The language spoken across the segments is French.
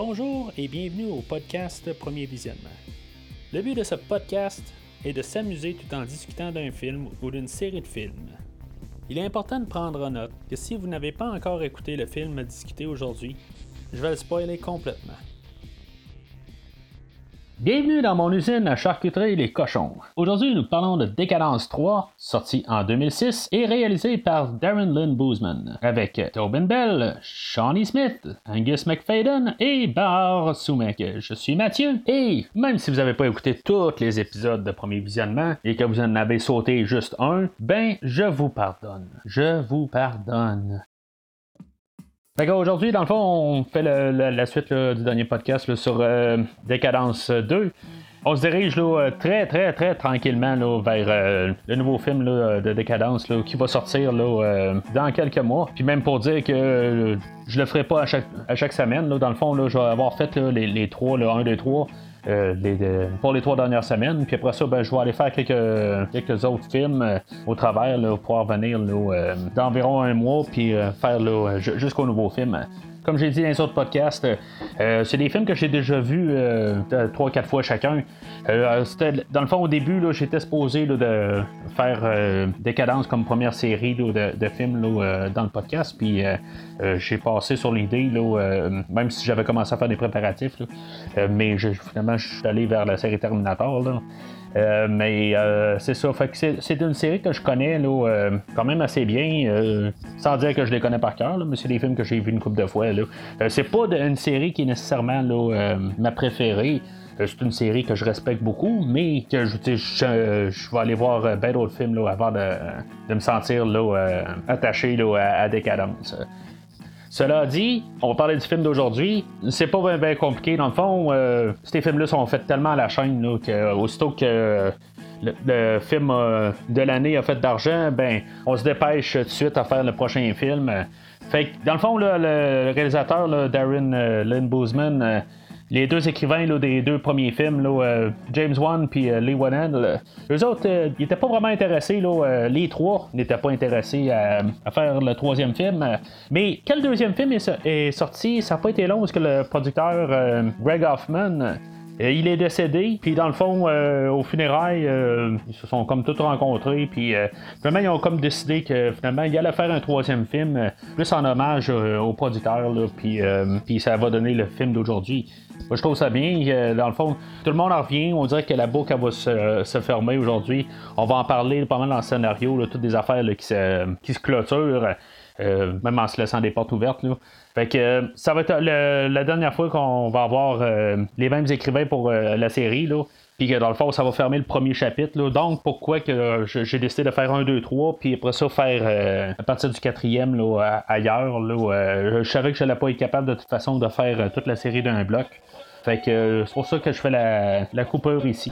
Bonjour et bienvenue au podcast Premier Visionnement. Le but de ce podcast est de s'amuser tout en discutant d'un film ou d'une série de films. Il est important de prendre en note que si vous n'avez pas encore écouté le film discuté aujourd'hui, je vais le spoiler complètement. Bienvenue dans mon usine à charcuterie Les Cochons. Aujourd'hui, nous parlons de Décadence 3, sorti en 2006 et réalisé par Darren Lynn Boozman, avec Tobin Bell, Shawnee Smith, Angus McFadden et Bar Sumek. Je suis Mathieu et même si vous n'avez pas écouté tous les épisodes de premier visionnement et que vous en avez sauté juste un, ben je vous pardonne. Je vous pardonne. Aujourd'hui, dans le fond, on fait la suite du dernier podcast sur euh, Décadence 2. On se dirige là, très, très, très tranquillement vers euh, le nouveau film de Décadence qui va sortir euh, dans quelques mois. Puis même pour dire que je le ferai pas à chaque, à chaque semaine. dans le fond, je vais avoir fait les, les, trois, le 1, 2, 3. Euh, pour les trois dernières semaines. Puis après ça, ben, je vais aller faire quelques, quelques autres films euh, au travers pour pouvoir venir euh, d'environ un mois puis faire jusqu'au nouveau film comme j'ai dit dans les autres podcasts, c'est des films que j'ai déjà vus trois, quatre fois chacun. dans le fond, au début, j'étais supposé de faire Décadence comme première série de, films dans le podcast. Puis j'ai passé sur l'idée, même si j'avais commencé à faire des préparatifs. mais finalement, je suis allé vers la série Terminator. Euh, mais euh, c'est ça. Fait que c'est, une série que je connais là, euh, quand même assez bien, sans dire que je les connais par cœur, mais c'est des films que j'ai vus une couple de fois. Là. c'est pas une série qui est nécessairement là, ma préférée. C'est une série que je respecte beaucoup, mais que je, vais aller voir bien d'autres films là, avant de, me sentir là, attaché là, à, à Décadence. Cela dit, on parler du film d'aujourd'hui. C'est pas bien, compliqué. Dans le fond, euh, ces films-là sont faits tellement à la chaîne là, que aussitôt que le, film euh, de l'année a fait d'argent, ben on se dépêche tout de suite à faire le prochain film. Fait que, dans le fond, le réalisateur, Darren euh, Lynn Boozman, les deux écrivains des deux premiers films, euh, James Wan et euh, Lee Wanell, eux autres, euh, ils n'étaient pas vraiment intéressés. les trois n'étaient pas intéressés à, faire le troisième film. Mais quel deuxième film est, sorti? Ça n'a pas été long parce que le producteur Greg Hoffman. il est décédé, puis dans le fond, au funérailles, ils se sont comme tous rencontrés, puis finalement, ils ont comme décidé que finalement, il allait faire un troisième film, plus en hommage au producteur, puis, puis ça va donner le film d'aujourd'hui. Moi, je trouve ça bien. Euh, dans le fond, tout le monde en revient. On dirait que la boucle va se, fermer aujourd'hui. On va en parler pas mal dans le scénario, toutes des affaires qui, se, qui se clôturent. Euh, même en se laissant des portes ouvertes. Fait que euh, ça va être la dernière fois qu'on va avoir les mêmes écrivains pour la série. Là. Puis que dans le fond, ça va fermer le premier chapitre. Donc, pourquoi que j'ai décidé de faire un, deux, trois, puis après ça, faire à partir du quatrième là, ailleurs. Là, je savais que je n'allais pas être capable de toute façon de faire toute la série d'un bloc. Fait que euh, c'est pour ça que je fais la, la coupure ici.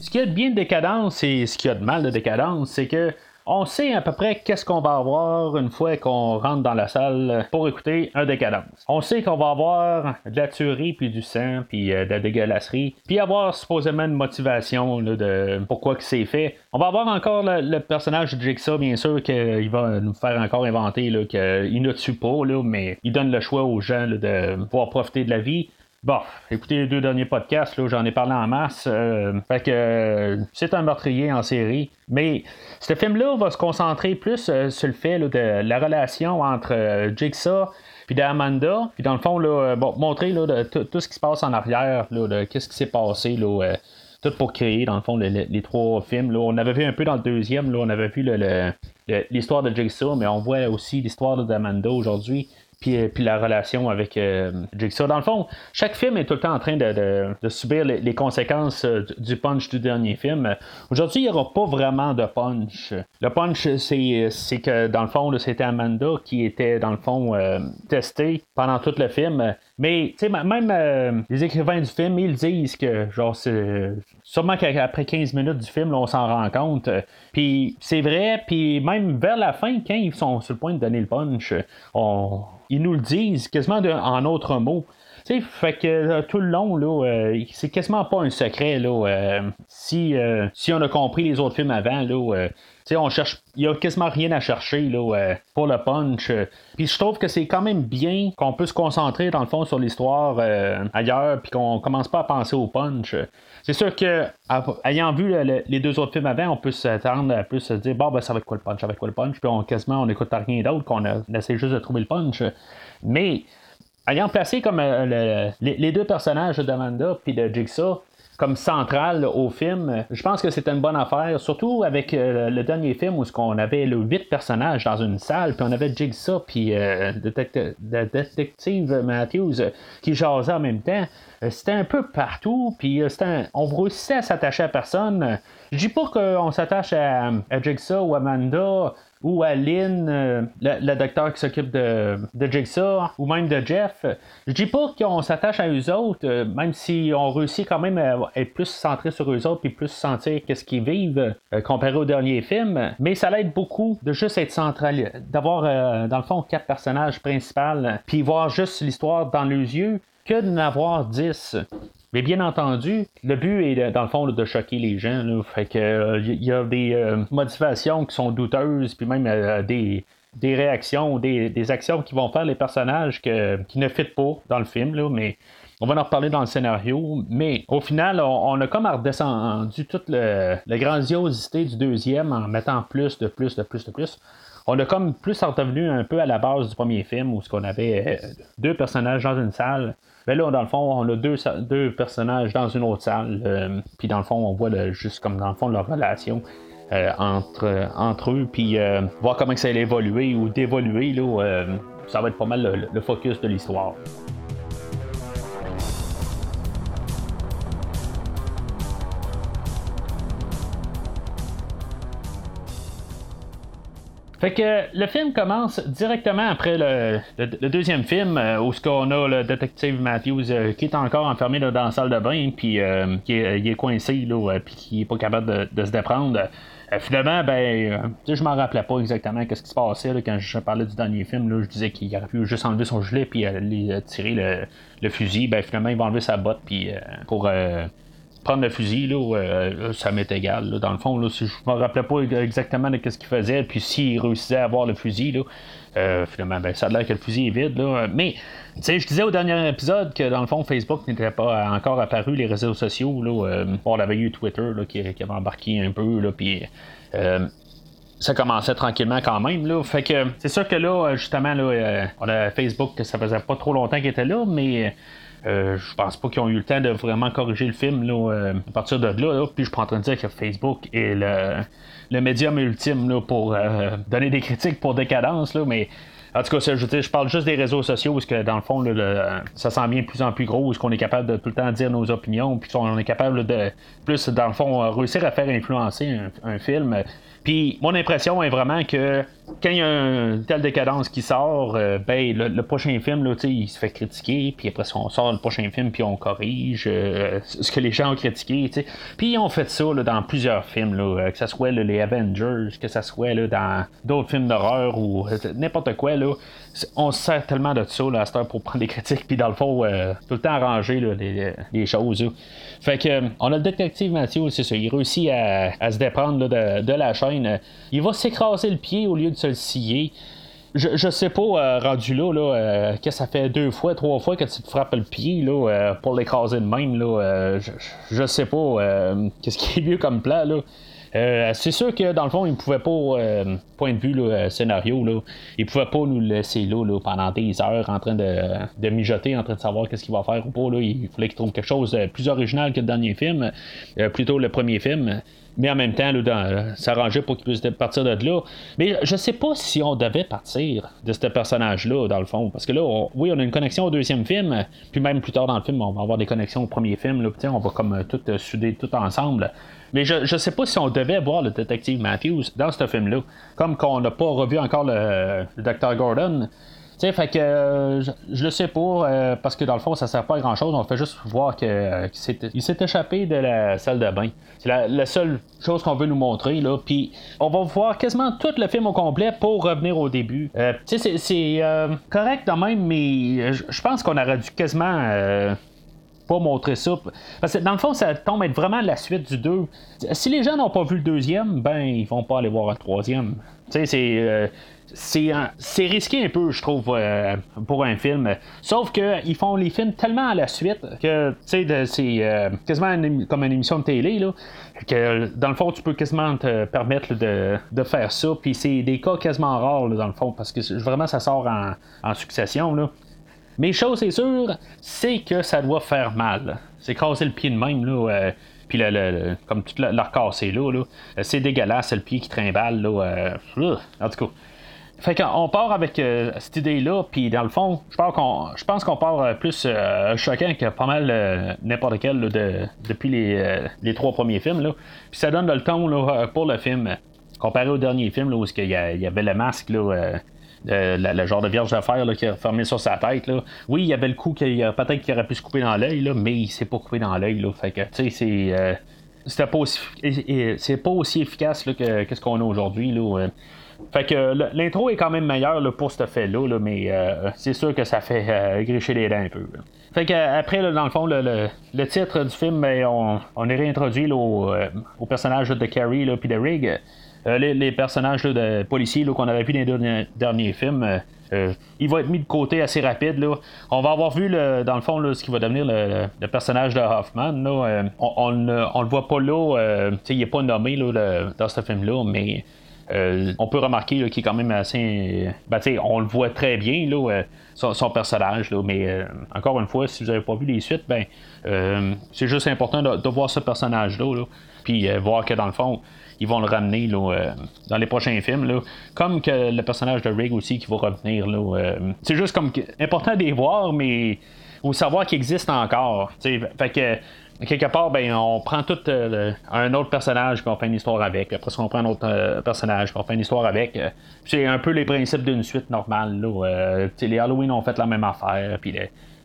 Ce qui y a de bien de décadence et ce qu'il y a de mal de décadence, c'est que on sait à peu près qu'est-ce qu'on va avoir une fois qu'on rentre dans la salle pour écouter un décadence. On sait qu'on va avoir de la tuerie, puis du sang, puis euh, de la dégueulasserie, puis avoir supposément une motivation de pourquoi que c'est fait. On va avoir encore le, personnage de Jigsaw, bien sûr, qu'il va nous faire encore inventer qu'il ne tue pas, mais il donne le choix aux gens de pouvoir profiter de la vie. Bon, écoutez les deux derniers podcasts, là, j'en ai parlé en masse. Euh, fait que euh, c'est un meurtrier en série. Mais ce film-là va se concentrer plus euh, sur le fait de la relation entre Jigsaw puis d'Amanda. Puis dans le fond, là, bon, montrer là, tout ce qui se passe en arrière, qu'est-ce qui s'est passé. Là, tout pour créer, dans le fond, les trois films. Là. On avait vu un peu dans le deuxième, là, on avait vu l'histoire de Jigsaw, mais on voit aussi l'histoire d'Amanda aujourd'hui puis, euh, puis la relation avec euh, Jigsaw. Dans le fond, chaque film est tout le temps en train de, subir les, conséquences euh, du punch du dernier film. Aujourd'hui, il n'y aura pas vraiment de punch. Le punch, c'est que dans le fond, c'était Amanda qui était dans le fond testée pendant tout le film. Mais même les écrivains du film, ils disent que genre c'est sûrement qu'après 15 minutes du film, on s'en rend compte. Puis c'est vrai, puis même vers la fin, quand ils sont sur le point de donner le punch, on, ils nous le disent quasiment en autres mots. Sais, fait que tout le long, là, c'est quasiment pas un secret, là. si, si on a compris les autres films avant, là, on cherche, il n'y a quasiment rien à chercher là, euh, pour le punch. Puis je trouve que c'est quand même bien qu'on peut se concentrer dans le fond sur l'histoire euh, ailleurs, puis qu'on commence pas à penser au punch. C'est sûr que, ayant vu les deux autres films avant, on peut s'attendre à plus se dire, bon, ben, ça va être quoi le punch, ça va être quoi le punch, puis on, quasiment on n'écoute rien d'autre, qu'on essaie juste de trouver le punch. Mais, ayant placé comme euh, les, deux personnages d'Amanda puis de Jigsaw, comme centrale au film. Je pense que c'était une bonne affaire, surtout avec euh, le dernier film où on avait le huit personnages dans une salle, puis on avait Jigsaw puis euh, le détective Matthews euh, qui jasait en même temps. C'était un peu partout, puis on réussissait à s'attacher à personne. Je dis pas qu'on s'attache à, à Jigsaw ou Amanda ou à Lynn, euh, le, docteur qui s'occupe de, de, Jigsaw, ou même de Jeff. Je dis pas qu'on s'attache à eux autres, euh, même si on réussit quand même à être plus centré sur eux autres, puis plus sentir qu'est-ce qu'ils vivent euh, comparé au dernier film. Mais ça l'aide beaucoup de juste être central, d'avoir dans le fond quatre personnages principaux, puis voir juste l'histoire dans leurs yeux que d'en avoir dix. Mais bien entendu, le but est dans le fond de choquer les gens. Fait il y a des euh, motivations qui sont douteuses, puis même euh, des, réactions, des, des, actions qui vont faire les personnages qui ne fitent pas dans le film. Mais on va en reparler dans le scénario. Mais au final, on, a comme redescendu toute la grandiosité du deuxième en mettant plus de plus de plus de plus on a comme plus revenu un peu à la base du premier film où ce qu'on avait euh, deux personnages dans une salle mais ben là, dans le fond, on a deux, deux personnages dans une autre salle. Euh, puis dans le fond, on voit juste comme dans le fond leur relation. Euh, entre, entre eux, puis euh, voir comment ça va évoluer ou d'évoluer, ça va être pas mal le focus de l'histoire. Fait que le film commence directement après le, deuxième film euh, où ce qu'on a le détective Matthews euh, qui est encore enfermé dans la salle de bain puis euh, qui est, il est coincé là puis qui est pas capable de, se déprendre. finalement, ben, je m'en rappelais pas exactement ce qui se passait quand je parlais du dernier film. Là, je disais qu'il aurait pu juste enlever son gilet puis tirer le, fusil. Ben, finalement, il va enlever sa botte puis pour prendre le fusil, euh, là, ça m'est égal. dans le fond, là, si je me rappelais pas exactement de ce qu'il faisait, puis s'il réussissait à avoir le fusil, là, euh, finalement, ben, ça a l'air que le fusil est vide. Là. Mais, tu sais, je disais au dernier épisode que dans le fond, Facebook n'était pas encore apparu, les réseaux sociaux. Là, euh, on avait eu Twitter là, qui, avait embarqué un peu, là, puis. ça commençait tranquillement quand même. Là. Fait que c'est sûr que là, justement, là, on a Facebook ça faisait pas trop longtemps qu'il était là, mais euh, je pense pas qu'ils ont eu le temps de vraiment corriger le film là, euh, à partir de là, Puis je suis en train de dire que Facebook est le, médium ultime pour euh, donner des critiques pour décadence, là, mais en tout cas, je, je parle juste des réseaux sociaux parce que dans le fond, ça s'en vient de plus en plus gros, est-ce qu'on est capable de tout le temps dire nos opinions, puis qu'on est capable de plus, dans le fond, réussir à faire influencer un film. Puis mon impression est vraiment que quand il y a une telle décadence qui sort, euh, ben le, prochain film, là, il se fait critiquer, puis après on sort le prochain film, puis on corrige euh, ce que les gens ont critiqué. Puis ils ont fait ça là, dans plusieurs films, là, euh, que ce soit les Avengers, que ce soit là, dans d'autres films d'horreur ou n'importe quoi. Là, on se sert tellement de ça là, à cette heure pour prendre des critiques, puis dans le fond, tout le temps arranger les, choses. Fait que on a le détective Mathieu, c'est ça, il réussit à, se déprendre de, de la chaîne. Il va s'écraser le pied au lieu de se le scier. Je, sais pas, euh, rendu là, euh, que ça fait deux fois, trois fois que tu te frappes le pied là, euh, pour l'écraser de même. Là, je, je, sais pas qu'est-ce qui est mieux comme plan. Là. c'est sûr que dans le fond, il ne pouvait pas, point de vue là, scénario, là, il pouvait pas nous laisser là, là, pendant des heures en train de, mijoter, en train de savoir qu'est-ce qu'il va faire ou pas. Là. Il fallait qu'il trouve quelque chose de plus original que le dernier film, plutôt le premier film mais en même temps, là, s'arranger pour qu'il puisse partir de là. Mais je sais pas si on devait partir de ce personnage-là, dans le fond. Parce que là, oui, on a une connexion au deuxième film, puis même plus tard dans le film, on va avoir des connexions au premier film. On va comme euh, tout euh, souder tout ensemble. Mais je, ne sais pas si on devait voir le détective Matthews dans ce film-là. Comme qu'on n'a pas revu encore le, le Dr. Gordon. Sais, fait que euh, je, le sais pas, euh, parce que dans le fond, ça sert pas à grand chose. On fait juste voir qu'il euh, s'est échappé de la salle de bain. C'est la, seule chose qu'on veut nous montrer, là. Puis on va voir quasiment tout le film au complet pour revenir au début. tu sais, c'est correct quand même, mais je pense qu'on aurait dû quasiment pas montrer ça. Parce que dans le fond, ça tombe être vraiment la suite du 2. Si les gens n'ont pas vu le deuxième, ben ils vont pas aller voir le troisième. Tu sais, c'est c'est risqué un peu, je trouve, euh, pour un film. Sauf qu'ils font les films tellement à la suite que, c'est euh, quasiment comme une émission de télé, là, que dans le fond, tu peux quasiment te permettre de, faire ça. Puis c'est des cas quasiment rares, dans le fond, parce que vraiment, ça sort en, succession, là. Mais chose c'est sûr, c'est que ça doit faire mal. C'est casser le pied de même, là. Euh, puis le, comme tout leur casser là, là c'est dégueulasse, le pied qui trimballe, là. en tout cas. Fait qu'on part avec euh, cette idée-là, puis dans le fond, je pense qu'on, part euh, plus euh, choquant que pas mal n'importe quel depuis les, trois premiers films. Là. Puis ça donne le ton là, pour le film, comparé au dernier film où il y, avait le masque. Là, le, genre de vierge d'affaires qui a fermé sur sa tête. Là. Oui, il y avait le coup qu'il peut-être qu'il aurait pu se couper dans l'œil, mais il s'est pas coupé dans l'œil. Fait que, tu sais, c'est. c'était pas aussi, c'est pas aussi efficace que, ce qu'on a aujourd'hui. Là. Fait que l'intro est quand même meilleure pour ce fait-là, mais euh, c'est sûr que ça fait euh, gricher les dents un peu. Fait que après, dans le fond, le, titre du film, ben, on, est réintroduit au, euh, au, personnage de Carrie puis de Rig. Les, personnages de policiers qu'on avait vu dans les derniers, films. il va être mis de côté assez rapide. On va avoir vu, dans le fond, ce qui va devenir le, personnage de Hoffman. on, ne le voit pas là. il n'est pas nommé dans ce film-là, mais euh, on peut remarquer qu'il est quand même assez. Ben, on le voit très bien, euh, son, personnage, mais euh, encore une fois, si vous n'avez pas vu les suites, ben, c'est juste important de, voir ce personnage-là, puis voir que dans le fond, ils vont le ramener dans les prochains films. Là, comme le personnage de Rig aussi qui va revenir. c'est juste comme important de les voir, mais ou savoir qu'il existe encore. Fait que quelque part, ben, on prend tout euh, un autre personnage qu'on fait une histoire avec. Après on prend un autre euh, personnage qu'on fait une histoire avec. c'est un peu les principes d'une suite normale. Là, euh, les Halloween ont fait la même affaire.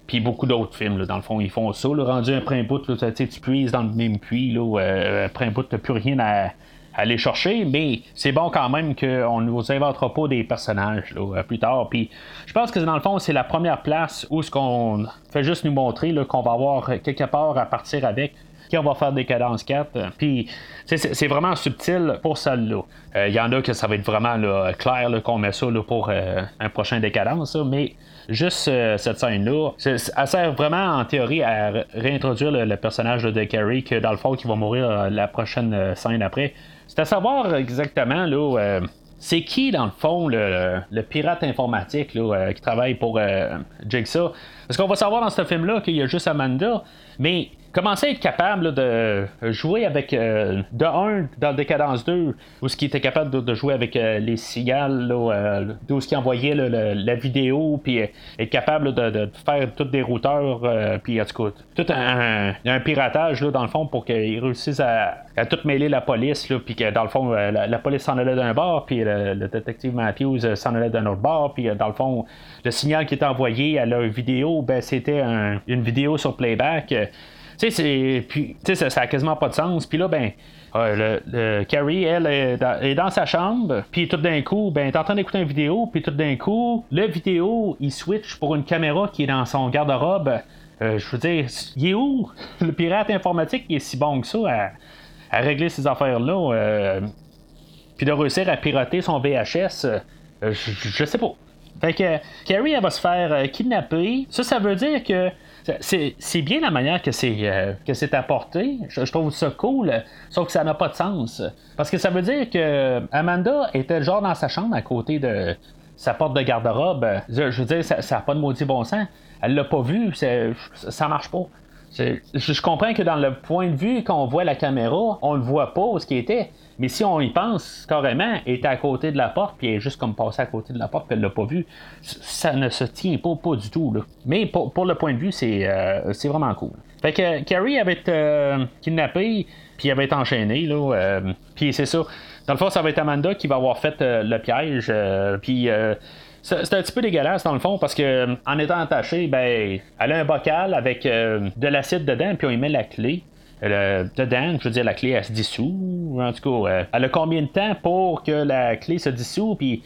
Puis, beaucoup d'autres films, dans le fond, ils font ça. rendu un prin bout, tu puises dans le même puits. Là, un bout, tu plus rien à aller chercher, mais c'est bon quand même qu'on ne nous inventera pas des personnages là, plus tard. Puis je pense que dans le fond, c'est la première place où ce qu'on fait juste nous montrer qu'on va avoir quelque part à partir avec on va faire des cadences 4. Puis c'est vraiment subtil pour celle-là. Euh, il y en a que ça va être vraiment clair qu'on met ça pour euh, un prochain décadence, mais juste euh, cette scène-là, elle sert vraiment en théorie à réintroduire le, personnage de Carrie, que dans le fond, qui va mourir la prochaine scène après. C'est à savoir exactement là. Euh, c'est qui, dans le fond, le, pirate informatique euh, qui travaille pour euh, Jigsaw? Parce qu'on va savoir dans ce film-là qu'il y a juste Amanda, mais commencer à être capable de jouer avec euh, de 1 dans Décadence 2 où ce qui était capable de, jouer avec euh, les cigales euh, d'où ce qui envoyait la vidéo puis être capable de, faire tous des routeurs puis en tout cas tout un, piratage là, dans le fond pour qu'ils réussissent à, tout mêler la police puis que dans le fond la, police s'en allait d'un bord puis le, détective Matthews s'en allait d'un autre bord puis dans le fond le signal qui était envoyé à leur vidéo ben c'était une vidéo sur playback tu sais, ça, ça a quasiment pas de sens. Puis là, ben, le, Carrie, elle, est dans, sa chambre, puis tout d'un coup, ben, est en train d'écouter une vidéo, puis tout d'un coup, le vidéo, il switch pour une caméra qui est dans son garde-robe. Euh, je veux dire, il est où? Le pirate informatique qui est si bon que ça à, régler ces affaires-là? Euh, puis de réussir à pirater son VHS, euh, je, sais pas. Fait que Carrie, elle va se faire kidnapper. Ça, ça veut dire que c'est bien la manière que c'est euh, apporté. Je, trouve ça cool, sauf que ça n'a pas de sens. Parce que ça veut dire que Amanda était genre dans sa chambre à côté de sa porte de garde-robe. Je, veux dire, ça n'a pas de maudit bon sens. Elle l'a pas vu, ça marche pas. Je, comprends que dans le point de vue qu'on voit la caméra, on le voit pas ce qui était. Mais si on y pense, carrément, elle était à côté de la porte, puis elle est juste comme passée à côté de la porte, puis elle l'a pas vu. Ça ne se tient pas, du tout. Mais pour, le point de vue, c'est, euh, vraiment cool. Fait que Carrie avait été euh, kidnappée, puis elle avait été enchaînée. Là, euh, puis c'est ça. Dans le fond, ça va être Amanda qui va avoir fait le piège. puis c'est un petit peu dégueulasse dans le fond parce que en étant attachée, ben, elle a un bocal avec de l'acide dedans, puis on y met la clé. Dedans, je veux dire, la clé, elle se dissout. En tout cas, elle a combien de temps pour que la clé se dissout, puis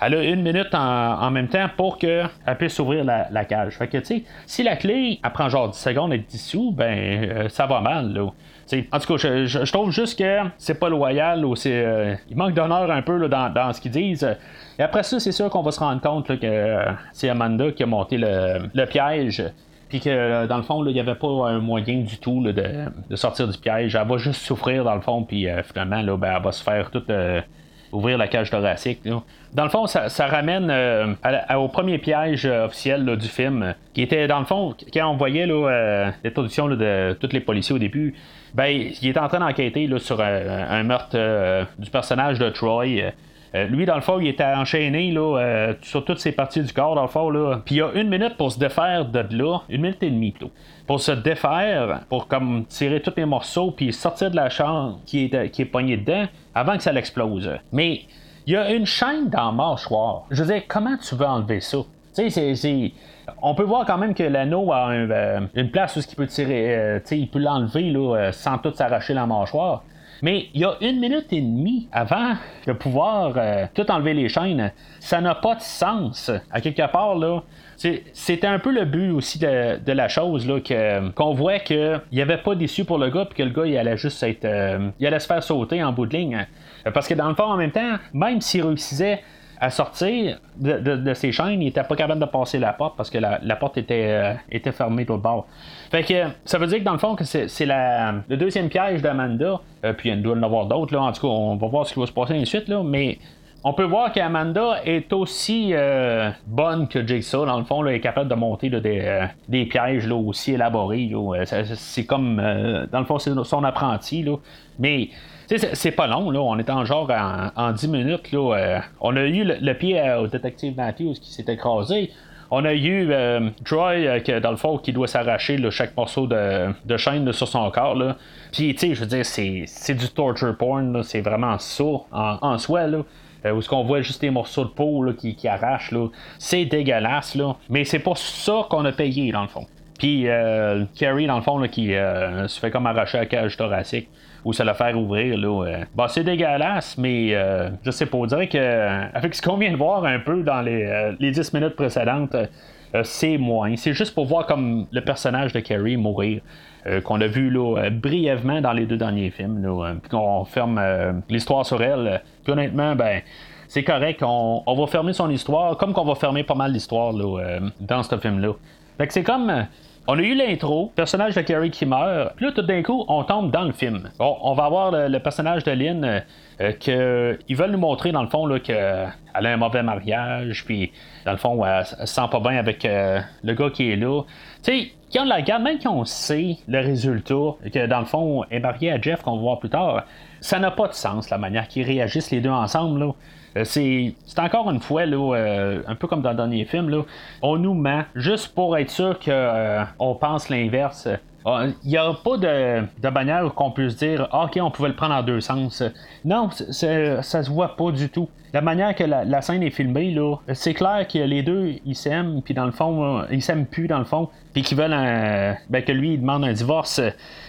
elle a une minute en, même temps pour qu'elle puisse ouvrir la, cage. Fait que, tu sais, si la clé, elle prend genre 10 secondes et dissous, ben, euh, ça va mal, là. en tout cas, je, trouve juste que c'est pas loyal ou c'est. Euh, il manque d'honneur un peu dans, ce qu'ils disent. Et après ça, c'est sûr qu'on va se rendre compte que euh, c'est Amanda qui a monté le, piège. Puis que dans le fond, il n'y avait pas un moyen du tout de, sortir du piège. Elle va juste souffrir dans le fond, puis finalement, là, ben, elle va se faire toute ouvrir la cage thoracique. Dans le fond, ça, ramène euh, au premier piège euh, officiel du film, qui était dans le fond, quand on voyait euh, l'introduction de tous les policiers au début, ben, il est en train d'enquêter sur un meurtre du personnage de Troy. Lui, dans le fond, il était enchaîné là, sur toutes ses parties du corps, dans le fond. Là. Puis il y a une minute pour se défaire de là, une minute et demie plutôt, pour se défaire, pour comme tirer tous les morceaux, puis sortir de la chambre qui est, qui est pognée dedans avant que ça l'explose. Mais il y a une chaîne dans le mâchoire. Je veux dire, comment tu veux enlever ça? Tu sais, c'est, On peut voir quand même que l'anneau a euh, une place où il peut tirer, euh, il peut l'enlever euh, sans tout s'arracher la mâchoire. Mais il y a une minute et demie avant de pouvoir tout enlever les chaînes. Ça n'a pas de sens. À quelque part, là, c'était un peu le but aussi de, la chose, là, que, qu'on voit qu'il n'y avait pas d'issue pour le gars, puis que le gars, il allait juste être. il allait se faire sauter en bout de ligne. Euh, parce que dans le fond, en même temps, même s'il réussissait à sortir de, ses chaînes, il était pas capable de passer la porte parce que la, porte était, euh, était fermée de l'autre bord. Fait que ça veut dire que dans le fond, que c'est, le deuxième piège d'Amanda. Euh, puis il doit en avoir d'autres. Là. En tout cas, on va voir ce qui va se passer ensuite. Là, mais on peut voir qu'Amanda est aussi bonne que Jigsaw. Dans le fond, elle est capable de monter des, pièges là, aussi élaborés. C'est comme, dans le fond, c'est son apprenti. Là. Mais c'est pas long, là. On est en genre en, 10 minutes, là. Euh, on a eu le, pied au détective Matthews qui s'est écrasé. On a eu euh, Troy, euh, dans le fond, qui doit s'arracher chaque morceau de, chaîne sur son corps. Là. Puis, tu sais, je veux dire, c'est du torture porn. C'est vraiment ça en, soi. Là. où ce qu'on voit juste des morceaux de peau qui, qui, arrachent. C'est dégueulasse. Là. Mais c'est pas ça qu'on a payé, dans le fond. Puis, Carrie, dans le fond, qui se fait comme arracher la cage thoracique ou se le faire ouvrir. Là, euh. bah, c'est dégueulasse, mais euh, je sais pas. On dirait que euh, avec ce qu'on vient de voir un peu dans les, les 10 minutes précédentes, c'est moins. C'est juste pour voir comme le personnage de Carrie mourir. qu'on a vu là, brièvement dans les deux derniers films, là, puis qu'on ferme l'histoire sur elle. Puis honnêtement, ben, c'est correct, on, va fermer son histoire, comme qu'on va fermer pas mal d'histoires dans ce film-là. Fait que c'est comme on a eu l'intro, personnage de Carrie qui meurt, puis là tout d'un coup on tombe dans le film. Bon, on va avoir le, personnage de Lynn euh, euh, que ils veulent nous montrer dans le fond qu'elle a un mauvais mariage, puis dans le fond elle, se sent pas bien avec euh, le gars qui est là. Tu sais, quand la garde, même quand on sait le résultat, que dans le fond est mariée à Jeff qu'on va voir plus tard, ça n'a pas de sens la manière qu'ils réagissent les deux ensemble là. Euh, c'est, encore une fois, là, euh, un peu comme dans le dernier film, là, on nous ment juste pour être sûr qu'on euh, pense l'inverse. Il n'y a pas de, de manière qu'on puisse dire ah, OK, on pouvait le prendre en deux sens. Non, ça se voit pas du tout la manière que la, scène est filmée, là, c'est clair que les deux, ils s'aiment, puis dans le fond, ils s'aiment plus, dans le fond, puis qu'ils veulent un, ben, que lui, il demande un divorce.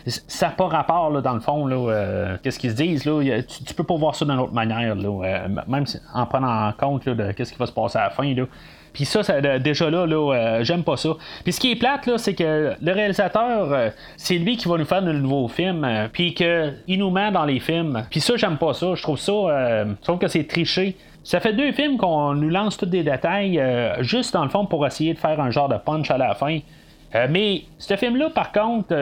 Ça n'a pas rapport, là, dans le fond, là, euh, qu'est-ce qu'ils se disent, là. Tu, peux pas voir ça d'une autre manière, là, euh, même en prenant en compte, de qu'est-ce qui va se passer à la fin, là. Puis ça, déjà là, là euh, j'aime pas ça. Puis ce qui est plate, là, c'est que le réalisateur, euh, c'est lui qui va nous faire de nouveaux films, euh, puis qu'il nous met dans les films. Puis ça, j'aime pas ça. Je trouve ça, je trouve que c'est triché. Ça fait deux films qu'on nous lance tous des détails, juste dans le fond pour essayer de faire un genre de punch à la fin. mais ce film-là, par contre,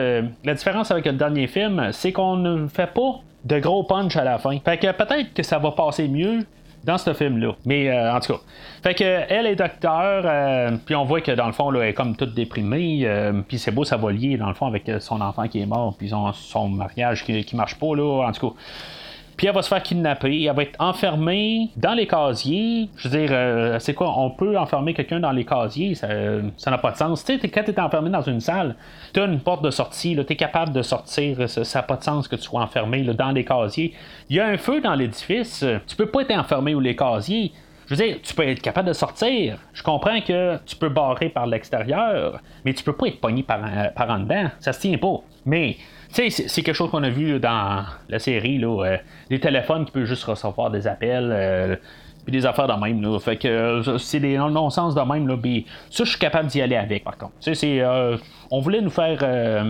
la différence avec le dernier film, c'est qu'on ne fait pas de gros punch à la fin. Fait que peut-être que ça va passer mieux dans ce film-là. Mais euh, en tout cas. Fait que elle est docteur, euh, puis on voit que dans le fond, là, elle est comme toute déprimée. Euh, puis c'est beau, ça va lier dans le fond avec son enfant qui est mort, puis son, mariage qui, qui marche pas, là, en tout cas. Puis elle va se faire kidnapper, elle va être enfermée dans les casiers. Je veux dire, euh, c'est quoi, on peut enfermer quelqu'un dans les casiers, ça n'a pas de sens. Tu sais, quand tu enfermé dans une salle, tu as une porte de sortie, tu es capable de sortir, ça n'a pas de sens que tu sois enfermé dans les casiers. Il y a un feu dans l'édifice, tu peux pas être enfermé ou les casiers. je veux dire, tu peux être capable de sortir. Je comprends que tu peux barrer par l'extérieur, mais tu peux pas être pogné par, par en dedans. Ça se tient pas. Mais sais, c'est quelque chose qu'on a vu dans la série, là, euh, des téléphones qui peuvent juste recevoir des appels. Euh, puis des affaires de même. Là. Fait que euh, c'est des non-sens de même. Là, ça, je suis capable d'y aller avec, par contre. Tu sais, c'est, on voulait nous faire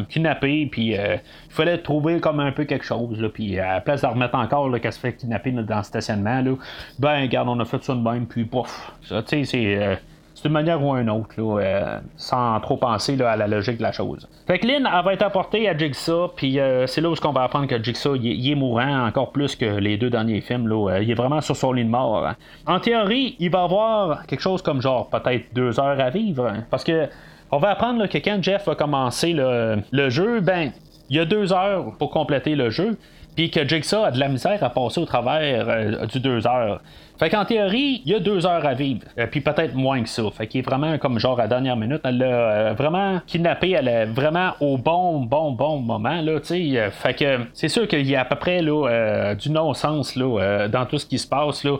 kidnapper, puis il fallait trouver comme un peu quelque chose. Là, puis à la place de remettre encore qu'elle se fait kidnapper dans le stationnement, là, ben, regarde, on a fait ça de même, puis pouf. Tu sais, c'est c'est manière ou une autre, euh, sans trop penser à la logique de la chose. Fait que Lynn, va être apportée à Jigsaw, puis euh, c'est là où on va apprendre que Jigsaw, est mourant encore plus que les deux derniers films. Euh, il est vraiment sur son lit de mort. Hein. En théorie, il va avoir quelque chose comme genre peut-être deux heures à vivre, hein, parce que on va apprendre que quand Jeff va commencer le, jeu, ben, il y a deux heures pour compléter le jeu puis que Jigsaw a de la misère à passer au travers du deux heures. Fait qu'en théorie, il y a deux heures à vivre, euh, puis peut-être moins que ça. Fait qu'il est vraiment comme genre à dernière minute. Elle l'a euh, vraiment kidnappé, elle est vraiment au bon, bon, bon moment, là, tu sais. Euh, fait que c'est sûr qu'il y a à peu près là, du non-sens là, dans tout ce qui se passe, là.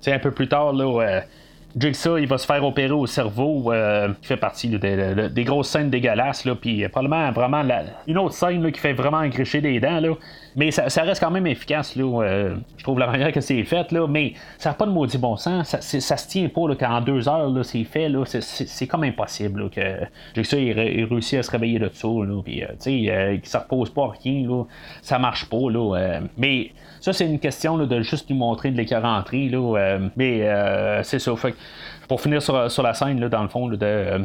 C'est un peu plus tard, là Jigsaw, il va se faire opérer au cerveau, euh, qui fait partie des grosses scènes dégueulasses, là, puis probablement vraiment une autre scène qui fait vraiment gricher des dents, là. mais ça, reste quand même efficace, là, euh, je trouve la manière que c'est fait, là, mais ça n'a pas de maudit bon sens, ça, se tient pas qu'en deux heures là, c'est fait, là, c'est, comme impossible que Jigsaw il, réussit à se réveiller de ça, là, puis euh, tu sais, qu'il se repose pas rien, là, ça marche pas, là, mais ça, c'est une question de juste nous montrer de l'écœuranterie. Là, euh, mais euh, c'est ça. Fait, pour finir sur, la scène, là, dans le fond, de euh,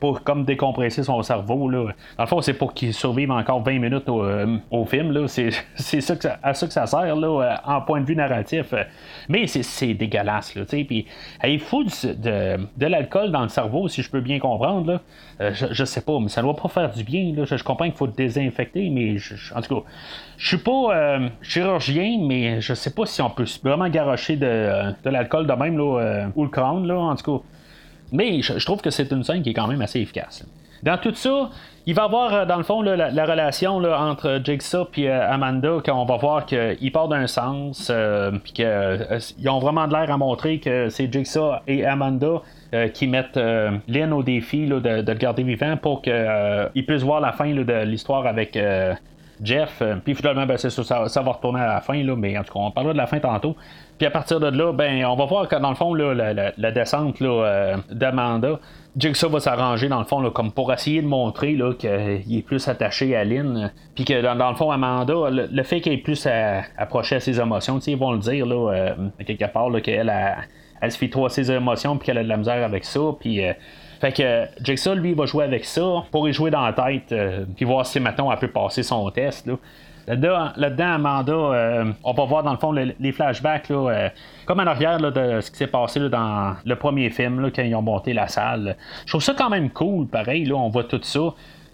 pour comme décompresser son cerveau. Là. Dans le fond, c'est pour qu'il survive encore 20 minutes au, au film. C'est, à ça que ça sert là, en point de vue narratif. Mais c'est, dégueulasse. Là, puis, il faut de, l'alcool dans le cerveau, si je peux bien comprendre. Là. je, je sais pas, mais ça ne doit pas faire du bien. Là. Je, comprends qu'il faut désinfecter, mais en tout cas. Je suis pas euh, chirurgien, mais je sais pas si on peut vraiment garocher de, l'alcool de même, là, euh, ou le crâne, là, en tout cas. Mais je, trouve que c'est une scène qui est quand même assez efficace. Dans tout ça, il va y avoir, euh, dans le fond, la, relation entre Jigsaw et Amanda, qu'on va voir qu'il part d'un sens, puis qu'ils ont vraiment de l'air à montrer que c'est Jigsaw et Amanda qui mettent Lynn au défi de, le garder vivant pour qu'il puisse voir la fin de l'histoire avec Jeff. Euh, puis finalement, ben, c'est ça, ça, va retourner à la fin, là, mais en tout cas, on parlera de la fin tantôt. Puis à partir de là, ben, on va voir que dans le fond, là, la, descente euh, d'Amanda, Jigsaw va s'arranger dans le fond là, comme pour essayer de montrer qu'il est plus attaché à Lynn. Puis que dans, le fond, Amanda, le, fait qu'elle est plus approché à ses émotions, ils vont le dire là, euh, quelque part qu'elle elle se fait trop à ses émotions puis qu'elle a de la misère avec ça. Puis fait que Jigsaw, lui, va jouer avec ça pour y jouer dans la tête, euh, puis voir si maintenant elle peut passer son test. Là. Là-dedans, Amanda, euh, on va voir dans le fond les flashbacks, là, euh, comme en arrière de ce qui s'est passé dans le premier film, là, quand ils ont monté la salle. Je trouve ça quand même cool, pareil, là, on voit tout ça.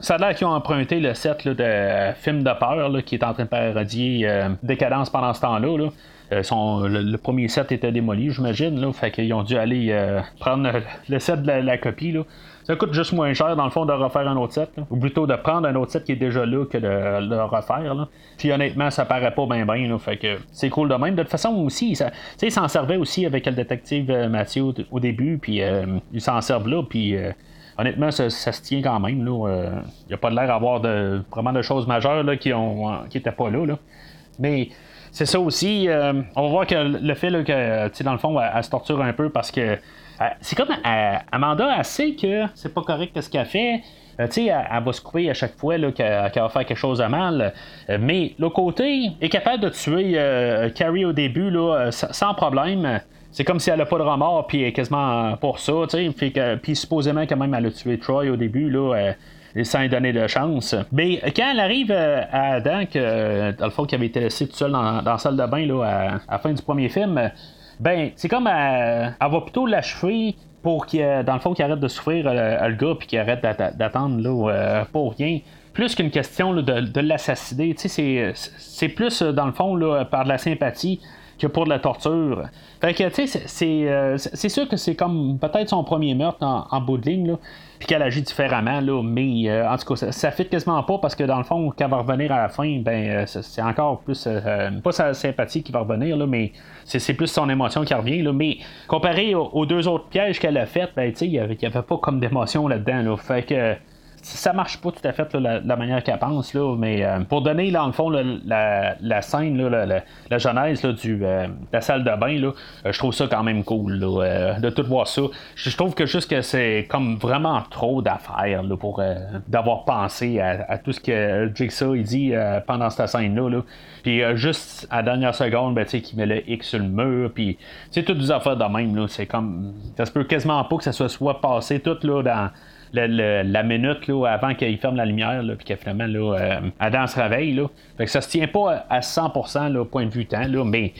Ça a l'air qu'ils ont emprunté le set de film de peur qui est en train de parodier Décadence pendant ce temps-là. Là. Euh, le, premier set était démoli, j'imagine. Là, fait qu'ils ont dû aller euh, prendre le set de la, copie. Ça coûte juste moins cher, dans le fond, de refaire un autre set. Ou plutôt de prendre un autre set qui est déjà là que de le refaire. Là. Puis honnêtement, ça paraît pas bien bien. Fait que c'est cool de même. De toute façon, aussi, ça, il s'en servait aussi avec le détective euh, Mathieu au début. Puis il s'en servent là. Puis honnêtement, ça, se tient quand même. Il n'y a pas de l'air d'avoir de, vraiment de choses majeures qui n'étaient pas là. Mais c'est ça aussi. Euh, on va voir que le fait que, dans le fond, elle, se torture un peu parce que euh, c'est comme Amanda, elle sait que c'est pas correct ce qu'elle fait. Euh, elle, elle, va se couper à chaque fois qu'elle va faire quelque chose de mal. mais l'autre côté, est capable de tuer Carrie au début sans problème. C'est comme si elle n'a pas de remords, puis quasiment pour ça. Puis supposément, quand même, elle a tué Troy au début. Là, sans lui donner de chance. Mais quand elle arrive euh, à Adam, euh, dans le fond, qui avait été laissé tout seul dans, la salle de bain là, à, la fin du premier film, ben, c'est comme elle, elle va plutôt l'achever pour qu'il, dans le fond, qu'il arrête de souffrir euh, le gars, puis qu'il arrête d'attendre là, pour rien. plus qu'une question de, de l'assassiner. C'est plus, dans le fond, là, par de la sympathie que pour de la torture. Fait que, tu sais, c'est sûr que c'est comme peut-être son premier meurtre en, bout de ligne, là puis qu'elle agit différemment, là, mais euh, en tout cas, ça, ça fit quasiment pas parce que dans le fond, quand elle va revenir à la fin, ben euh, c'est encore plus euh, pas sa sympathie qui va revenir, là, mais c'est plus son émotion qui revient. Là, mais comparé aux, deux autres pièges qu'elle a fait, ben il n'y avait, avait, pas comme d'émotion là-dedans. Là, fait que ça marche pas tout à fait la, manière qu'elle pense, là, mais euh, pour donner, là, en fond, la, la, scène, là, la, genèse du, euh, la salle de bain, là, euh, je trouve ça quand même cool de tout voir ça. Je trouve que juste que c'est comme vraiment trop d'affaires pour d'avoir pensé à, tout ce que Jigsaw il dit pendant cette scène-là. Puis juste à la dernière seconde, ben, qu'il met le X sur le mur, puis toutes des affaires de même. C'est comme. Ça se peut quasiment pas que ça soit, soit passé tout là, dans la minute là, avant qu'il ferme la lumière, puis que là, euh, Adam se réveille. Là. Fait que ça se tient pas à 100% là, point de vue temps, là, mais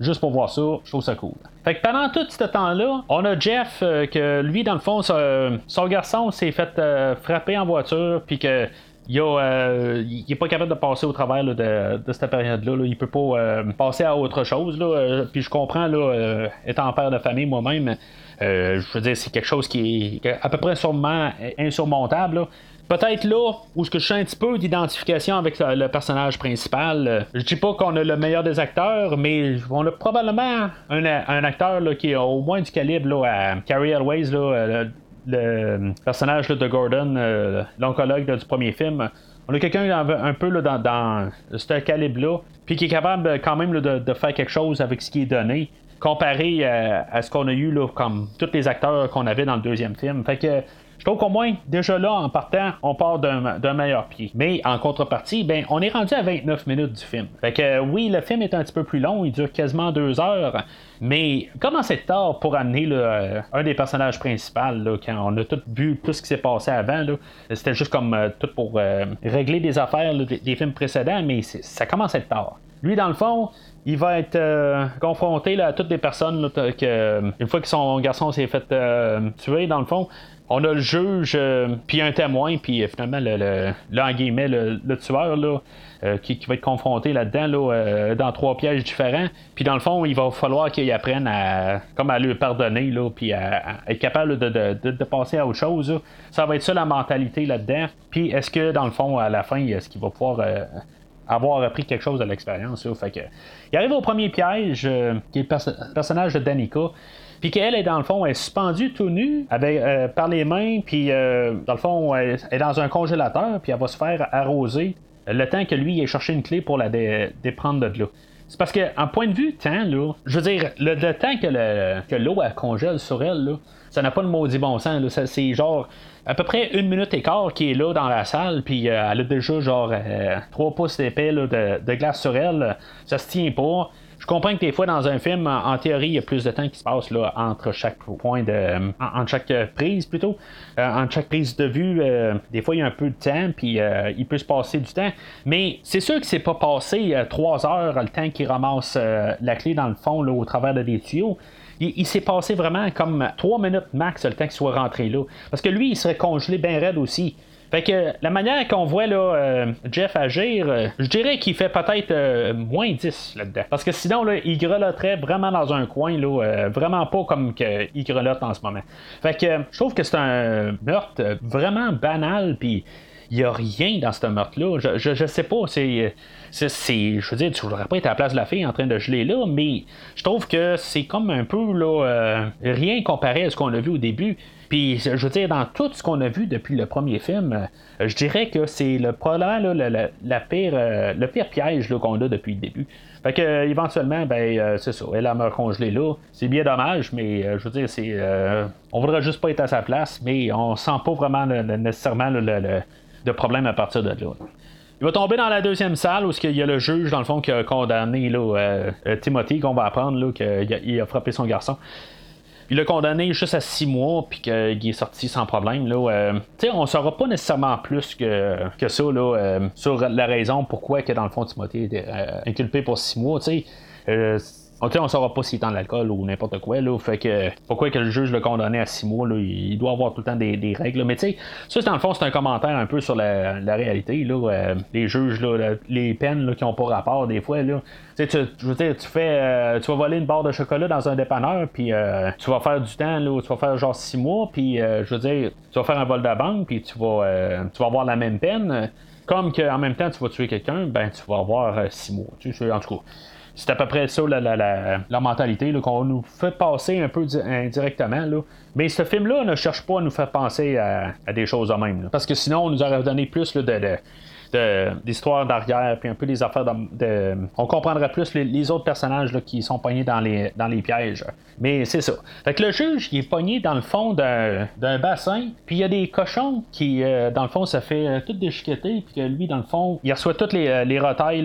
juste pour voir ça, je trouve ça cool. Fait que pendant tout ce temps-là, on a Jeff euh, que lui, dans le fond, son, garçon s'est fait euh, frapper en voiture, puis que il, a, pas capable de passer au travers de, cette période-là. Il peut pas passer à autre chose. Là, puis je comprends, là, étant père de famille moi-même, euh, je veux dire, c'est quelque chose qui est à peu près sûrement insurmontable. Peut-être là où je suis un petit peu d'identification avec le, personnage principal. Euh, je dis pas qu'on a le meilleur des acteurs, mais on a probablement un, acteur qui est au moins du calibre à Carrie Elways, euh, le, personnage de Gordon, l'oncologue du premier film. On a quelqu'un un peu dans, ce calibre-là, puis qui est capable quand même de, faire quelque chose avec ce qui est donné comparé à, ce qu'on a eu là, comme tous les acteurs qu'on avait dans le deuxième film. Fait que je trouve qu'au moins, déjà là, en partant, on part d'un meilleur pied. Mais en contrepartie, ben, on est rendu à 29 minutes du film. Fait que oui, le film est un petit peu plus long, il dure quasiment deux heures. Mais comment c'est tard pour amener euh, un des personnages principaux, quand on a tout vu tout ce qui s'est passé avant, c'était juste comme euh, tout pour euh, régler des affaires des, films précédents, mais ça commence à être tard. Lui, dans le fond, il va être euh, confronté à toutes les personnes que, une fois que son garçon s'est fait euh, tuer, dans le fond, on a le juge, euh, puis un témoin, puis finalement, le, le, le, tueur, là, qui, va être confronté là-dedans, là, dans trois pièges différents. Puis dans le fond, il va falloir qu'il apprenne à, comme à lui pardonner, là, puis à, être capable de, de, passer à autre chose. Ça va être ça la mentalité là-dedans. Puis est-ce que, dans le fond, à la fin, est-ce qu'il va pouvoir avoir appris quelque chose de l'expérience. Fait que, il arrive au premier piège, euh, qui est le personnage de Danica. Puis qu'elle est dans le fond, elle est suspendue tout nue avec, euh, par les mains, puis euh, dans le fond, elle est dans un congélateur, puis elle va se faire arroser le temps que lui ait cherché une clé pour la déprendre de là. C'est parce qu'en point de vue temps, là, je veux dire, le, temps que, l'eau congèle sur elle, là, ça n'a pas de maudit bon sens. C'est genre à peu près une minute et quart qui est là dans la salle, puis euh, elle a déjà genre 3 euh, pouces d'épais de, glace sur elle. Ça se tient pas. Je comprends que des fois dans un film, en, théorie, il y a plus de temps qui se passe là, entre chaque point de. chaque prise plutôt. Euh, entre chaque prise de vue, des fois il y a un peu de temps, puis il peut se passer du temps. Mais c'est sûr que c'est pas passé trois heures le temps qu'il ramasse la clé dans le fond là, au travers de des tuyaux il, s'est passé vraiment comme 3 minutes max le temps qu'il soit rentré là. Parce que lui, il serait congelé bien raide aussi. Fait que la manière qu'on voit là, euh, Jeff agir, euh, je dirais qu'il fait peut-être euh, moins 10 là-dedans. Parce que sinon, là, il grelotterait vraiment dans un coin, là, vraiment pas comme qu'il grelotte en ce moment. Fait que je trouve que c'est un meurtre vraiment banal, puis il n'y a rien dans ce meurtre-là. Je, je, sais pas, c'est. C'est, je veux dire, tu voudrais pas être à la place de la fille en train de geler là, mais je trouve que c'est comme un peu là, rien comparé à ce qu'on a vu au début. Puis, je veux dire, dans tout ce qu'on a vu depuis le premier film, euh, je dirais que c'est le probablement là, la, pire, euh, le pire piège qu'on a depuis le début. Fait que éventuellement, ben c'est ça, elle a me congelé là. C'est bien dommage, mais je veux dire, c'est. on voudrait juste pas être à sa place, mais on sent pas vraiment nécessairement le, problème à partir de là. Il va tomber dans la deuxième salle où il y a le juge, dans le fond, qui a condamné là, euh, euh, Timothy, qu'on va apprendre qu'il a, frappé son garçon. Il l'a condamné juste à six mois, puis qu'il est sorti sans problème. Là, euh, on saura pas nécessairement plus que, que ça sur la raison pourquoi que dans le fond Timothy était inculpé pour six mois On ne saura pas s'il est dans l'alcool ou n'importe quoi. Là, fait que pourquoi que le juge le condamné à six mois, là, il doit avoir tout le temps des, règles. Mais tu sais, ça, dans le fond, c'est un commentaire un peu sur la, réalité. Là, euh, les juges, là, les peines qui n'ont pas rapport des fois. Là, tu, je veux dire, tu fais, euh, tu vas voler une barre de chocolat dans un dépanneur, puis euh, tu vas faire du temps, là, tu vas faire genre six mois, puis je veux dire, tu vas faire un vol de banque, puis tu vas, tu vas avoir la même peine. Comme qu'en même temps, tu vas tuer quelqu'un, ben tu vas avoir six mois. Tu sais, en tout cas. C'est à peu près ça la, la, mentalité qu'on nous fait passer un peu indirectement. Mais ce film-là ne cherche pas à nous faire penser à, des choses en même. Parce que sinon, on nous aurait donné plus de d'histoire d'arrière, puis un peu des affaires de. on comprendrait plus les, autres personnages là, qui sont pognés dans les, dans les pièges. Mais c'est ça. Fait que le juge, il est pogné dans le fond d'un, bassin, puis il y a des cochons qui, euh, dans le fond, ça fait euh, tout déchiqueter, puis que lui, dans le fond, il reçoit toutes les, euh, les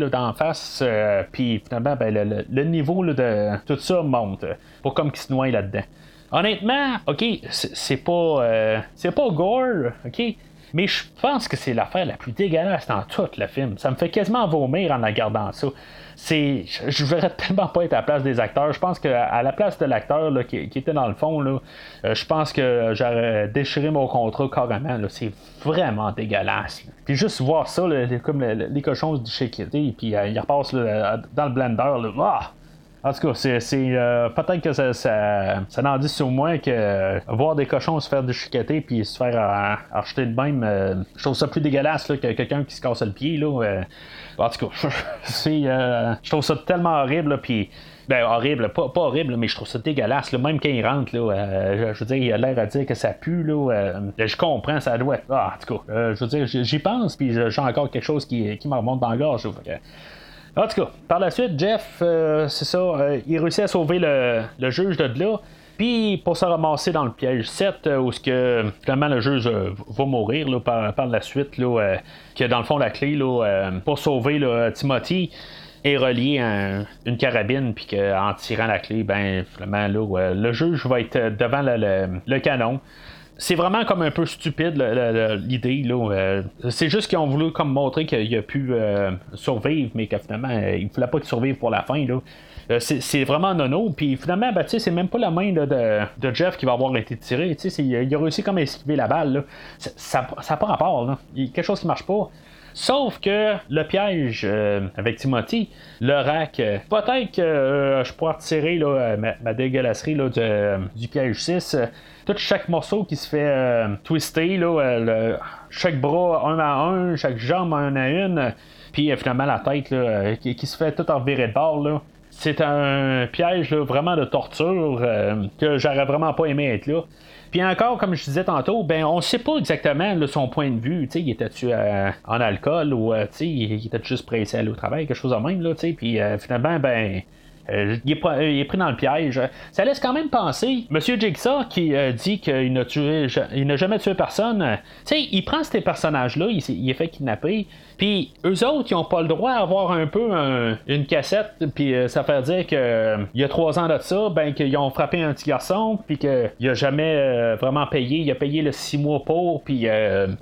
d'en face, puis finalement, ben, le, niveau de tout ça monte. Pour comme qu'il se noie là-dedans. Honnêtement, ok, c'est, pas c'est pas gore, ok, mais je pense que c'est l'affaire la plus dégueulasse dans tout le film. Ça me fait quasiment vomir en regardant ça. C'est, je ne voudrais tellement pas être à la place des acteurs. Je pense qu'à la place de l'acteur qui, était dans le fond, euh, je pense que j'aurais déchiré mon contrat carrément. C'est vraiment dégueulasse. Puis juste voir ça, comme les cochons se déchiqueter, puis euh, ils repassent dans le blender. Là, ah! En tout cas, c'est, euh, peut-être que ça, ça, ça dit sur moi que euh, voir des cochons se faire déchiqueter puis se faire euh, acheter de même, je trouve ça plus dégueulasse que quelqu'un qui se casse le pied. Là, en tout cas, c'est, je trouve ça tellement horrible. Puis, ben, horrible, pas, horrible, mais je trouve ça dégueulasse. Même quand il rentre, là, je veux dire, il a l'air à dire que ça pue. Là, je comprends, ça doit être. Ah, en tout cas, je veux dire, j'y pense, puis j'ai encore quelque chose qui, qui me remonte dans la gorge. En tout cas, par la suite, Jeff, euh, c'est ça, euh, il réussit à sauver le, juge de là. Puis pour se ramasser dans le piège 7, euh, où ce que finalement le juge va mourir par, la suite, là, que dans le fond la clé pour sauver Timothy est reliée à une carabine, puis qu'en tirant la clé, ben finalement le juge va être devant le canon c'est vraiment comme un peu stupide l'idée. Euh, c'est juste qu'ils ont voulu comme montrer qu'il a pu euh, survivre, mais que finalement, euh, il ne fallait pas qu'il survive pour la fin. c'est vraiment nono. Puis finalement, ben, c'est même pas la main de, Jeff qui va avoir été tiré. Il a réussi comme à esquiver la balle. Ça n'a pas rapport. Il y a quelque chose qui marche pas. Sauf que le piège avec Timothy, le rack, peut-être que je pourrais retirer ma, ma, dégueulasserie du piège 6 tout chaque morceau qui se fait euh, twister, là, euh, chaque bras un à un, chaque jambe un à une, puis euh, finalement la tête qui, se fait tout en viré de bord. C'est un piège vraiment de torture que j'aurais vraiment pas aimé être là. Puis encore, comme je disais tantôt, ben on sait pas exactement son point de vue. Il était-tu en alcool ou il était juste pressé à aller au travail, quelque chose de même. Là, puis finalement, ben euh, il, est, pris dans le piège. Ça laisse quand même penser, Monsieur Jigsaw qui euh, dit qu'il n'a il jamais tué personne. Euh, tu sais, il prend ces personnages-là, il, est fait kidnapper. Puis eux autres, ils n'ont pas le droit d'avoir un peu une cassette, puis ça fait dire que il y a trois ans de ça, ben qu'ils ont frappé un petit garçon, puis qu'il a jamais vraiment payé. Il a payé le six mois pour, puis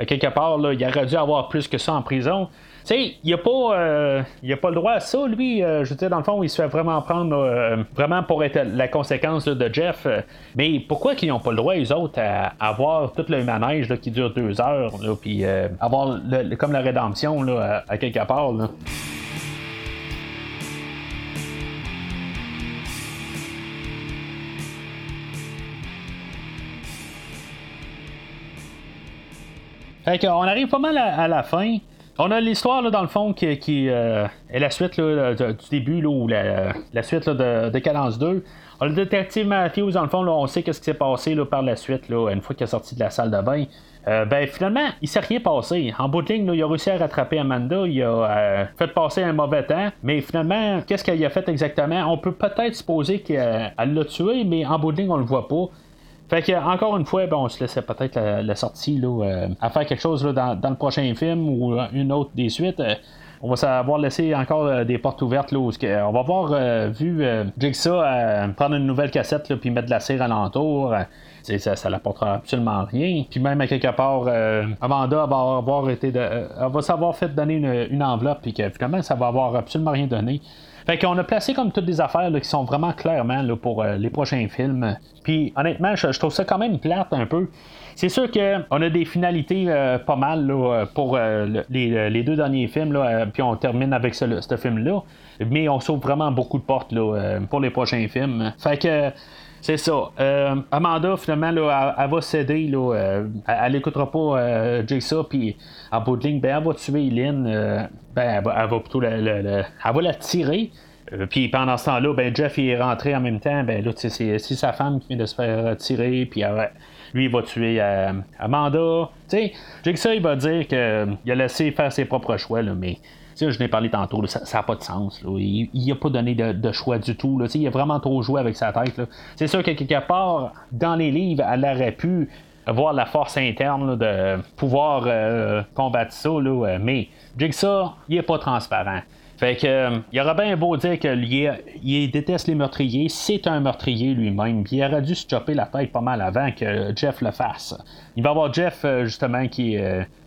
quelque part, là, il aurait dû avoir plus que ça en prison sais, il a pas, euh, a pas le droit à ça, lui. Euh, je veux dire, dans le fond, il se fait vraiment prendre, euh, vraiment pour être la conséquence de Jeff. mais pourquoi qu'ils n'ont pas le droit, les autres, à, avoir tout le manège qui dure deux heures, puis avoir comme la rédemption là, à, quelque part, là? Fait qu'on arrive pas mal à la fin. On a l'histoire, dans le fond, qui, euh, est la suite du début, ou la, suite de, de Cadence 2. On a le détective Matthews, dans le fond, on sait ce qui s'est passé par la suite, une fois qu'il est sorti de la salle de bain. Euh, ben finalement, il s'est rien passé. En bout de ligne, il a réussi à rattraper Amanda, il a euh, fait passer un mauvais temps, mais finalement, qu'est-ce qu'il a fait exactement? On peut peut-être supposer qu'elle l'a tué, mais en bout de ligne, on le voit pas. Fait que encore une fois, ben, on se laissait peut-être la, sortie là, euh, à faire quelque chose dans, le prochain film ou une autre des suites. Euh, on va savoir laisser encore euh, des portes ouvertes là, on va avoir vu Jigsaw prendre une nouvelle cassette puis mettre de la cire alentour. ça, ça n'apportera absolument rien. Puis même à quelque part, Amanda va avoir été va savoir fait donner une, enveloppe puis que finalement ça va avoir absolument rien donné. Fait qu'on a placé comme toutes des affaires qui sont vraiment clairement là, pour les prochains films. Puis honnêtement, je, trouve ça quand même plate un peu. C'est sûr qu'on a des finalités pas mal pour les, deux derniers films, puis on termine avec ce, ce film-là. Mais on sauve vraiment beaucoup de portes là, pour les prochains films. Fait que c'est ça. Euh, Amanda, finalement, là, elle, va céder. Là, euh, elle n'écoutera pas euh, Jigsaw, puis en bout de ligne, ben, elle va tuer Lynn. ben, elle va, plutôt la, elle va la tirer. puis pendant ce temps-là, ben, Jeff est rentré en même temps. Ben, là, c'est, sa femme qui vient de se faire tirer. Puis lui, il va tuer Amanda. Tu sais, Jigsaw, il va dire qu'il a laissé faire ses propres choix, là, mais je n'ai parlé tantôt, ça n'a pas de sens. Il n'a pas donné de, choix du tout. il a vraiment trop joué avec sa tête. C'est sûr que quelque part, dans les livres, elle aurait pu avoir la force interne de pouvoir euh, combattre ça, là, mais Jigsaw, il n'est pas transparent. Fait que, euh, il aurait bien beau dire qu'il déteste les meurtriers, c'est un meurtrier lui-même, puis il aurait dû se choper la tête pas mal avant que Jeff le fasse. Il va y avoir Jeff, euh, justement, qui,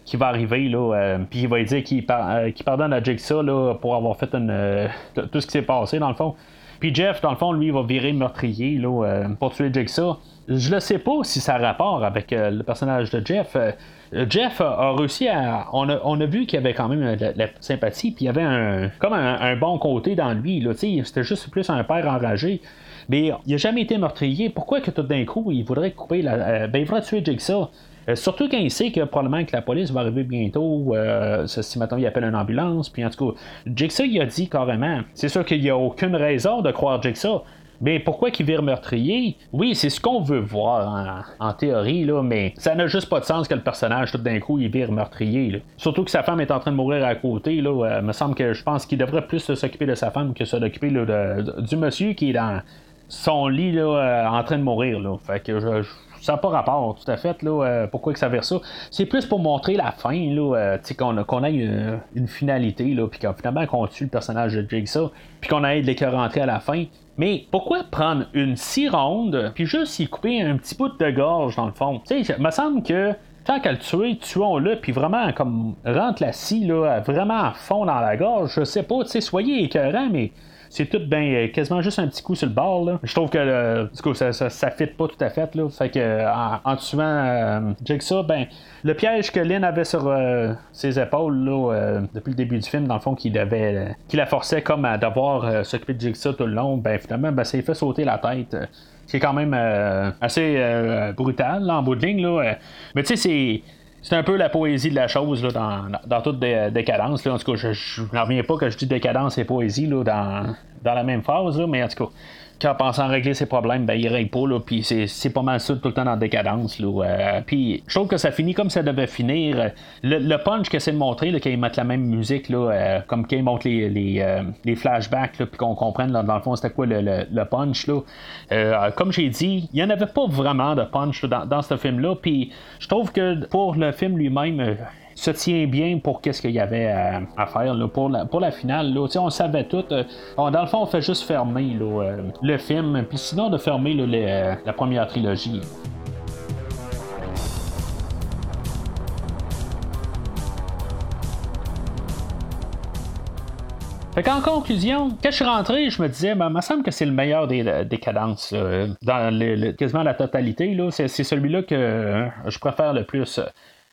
qui va arriver, là, euh, puis il va dire qu'il, euh, pardonne à Jigsaw là, pour avoir fait euh, tout ce qui s'est passé, dans le fond. Puis Jeff, dans le fond, lui, il va virer meurtrier là, pour tuer Jigsaw. Je ne sais pas si ça a rapport avec le personnage de Jeff. Jeff a, réussi à. On a, vu qu'il y avait quand même de la, sympathie, puis il y avait un, comme un, bon côté dans lui. C'était juste plus un père enragé. Mais il n'a jamais été meurtrier. Pourquoi que tout d'un coup, il voudrait couper la. ben, il voudrait tuer Jigsaw? Euh, surtout quand il sait que probablement que la police va arriver bientôt, euh, si maintenant il appelle une ambulance, puis en tout cas, Jigsaw il a dit carrément, c'est sûr qu'il n'y a aucune raison de croire Jigsaw, mais pourquoi qu'il vire meurtrier? Oui, c'est ce qu'on veut voir en, théorie, là, mais ça n'a juste pas de sens que le personnage, tout d'un coup, il vire meurtrier. Surtout que sa femme est en train de mourir à côté. Là, euh, me semble que je pense qu'il devrait plus s'occuper de sa femme que s'occuper du monsieur qui est dans son lit là, en train de mourir. Fait que ça n'a pas rapport, tout à fait, là, euh, pourquoi que ça vers ça? C'est plus pour montrer la fin, là, euh, qu'on, qu'on ait une, une finalité, là, puis qu'on, finalement qu'on tue le personnage de Jigsaw, puis qu'on les cœurs rentrer à la fin. Mais pourquoi prendre une scie ronde, puis juste y couper un petit bout de gorge, dans le fond? Tu sais, me semble que tant qu'à le tuer, tuons-le, puis vraiment, comme, rentre la scie, là, vraiment à fond dans la gorge. Je sais pas, tu sais, soyez écœurant, mais c'est tout euh, quasiment juste un petit coup sur le bord. Là. Je trouve que le, ça, ça, ça fit pas tout à fait. Là. Fait que en, en tuant euh, Jigsaw, ben, le piège que Lynn avait sur euh, ses épaules là, depuis le début du film, dans le fond, qu'il avait, qui la forçait comme à devoir s'occuper de Jigsaw tout le long, ben finalement, ben, ça lui fait sauter la tête. C'est quand même assez brutal en bout de ligne. Là. Mais tu sais, c'est c'est un peu la poésie de la chose là, dans, dans, toute décadence. Là. En tout cas, je, n'en reviens pas que je dis décadence et poésie là, dans, dans la même phase, mais en tout cas, qu'en pensant régler ses problèmes, ben, il règle pas, là, puis c'est, pas mal ça tout le temps dans décadence. Là, euh, puis je trouve que ça finit comme ça devait finir. Le, punch qu'il essaie de montrer, là, qu'ils mettent la même musique, là, euh, comme qu'ils montrent les, les, euh, les flashbacks, puis qu'on comprenne dans le fond c'était quoi le, le, punch. Là. comme j'ai dit, il n'y en avait pas vraiment de punch dans, dans ce film-là, puis je trouve que pour le film lui-même, se tient bien pour qu'est-ce qu'il y avait à, faire pour, la, pour la finale. Là. On savait tout. Euh, dans le fond, on fait juste fermer euh, le film, puis sinon de fermer euh, la première trilogie. Fait qu'en conclusion, quand je suis rentré, je me disais, ben, il me semble que c'est le meilleur des, des cadences. dans quasiment la totalité. C'est, celui-là que je préfère le plus.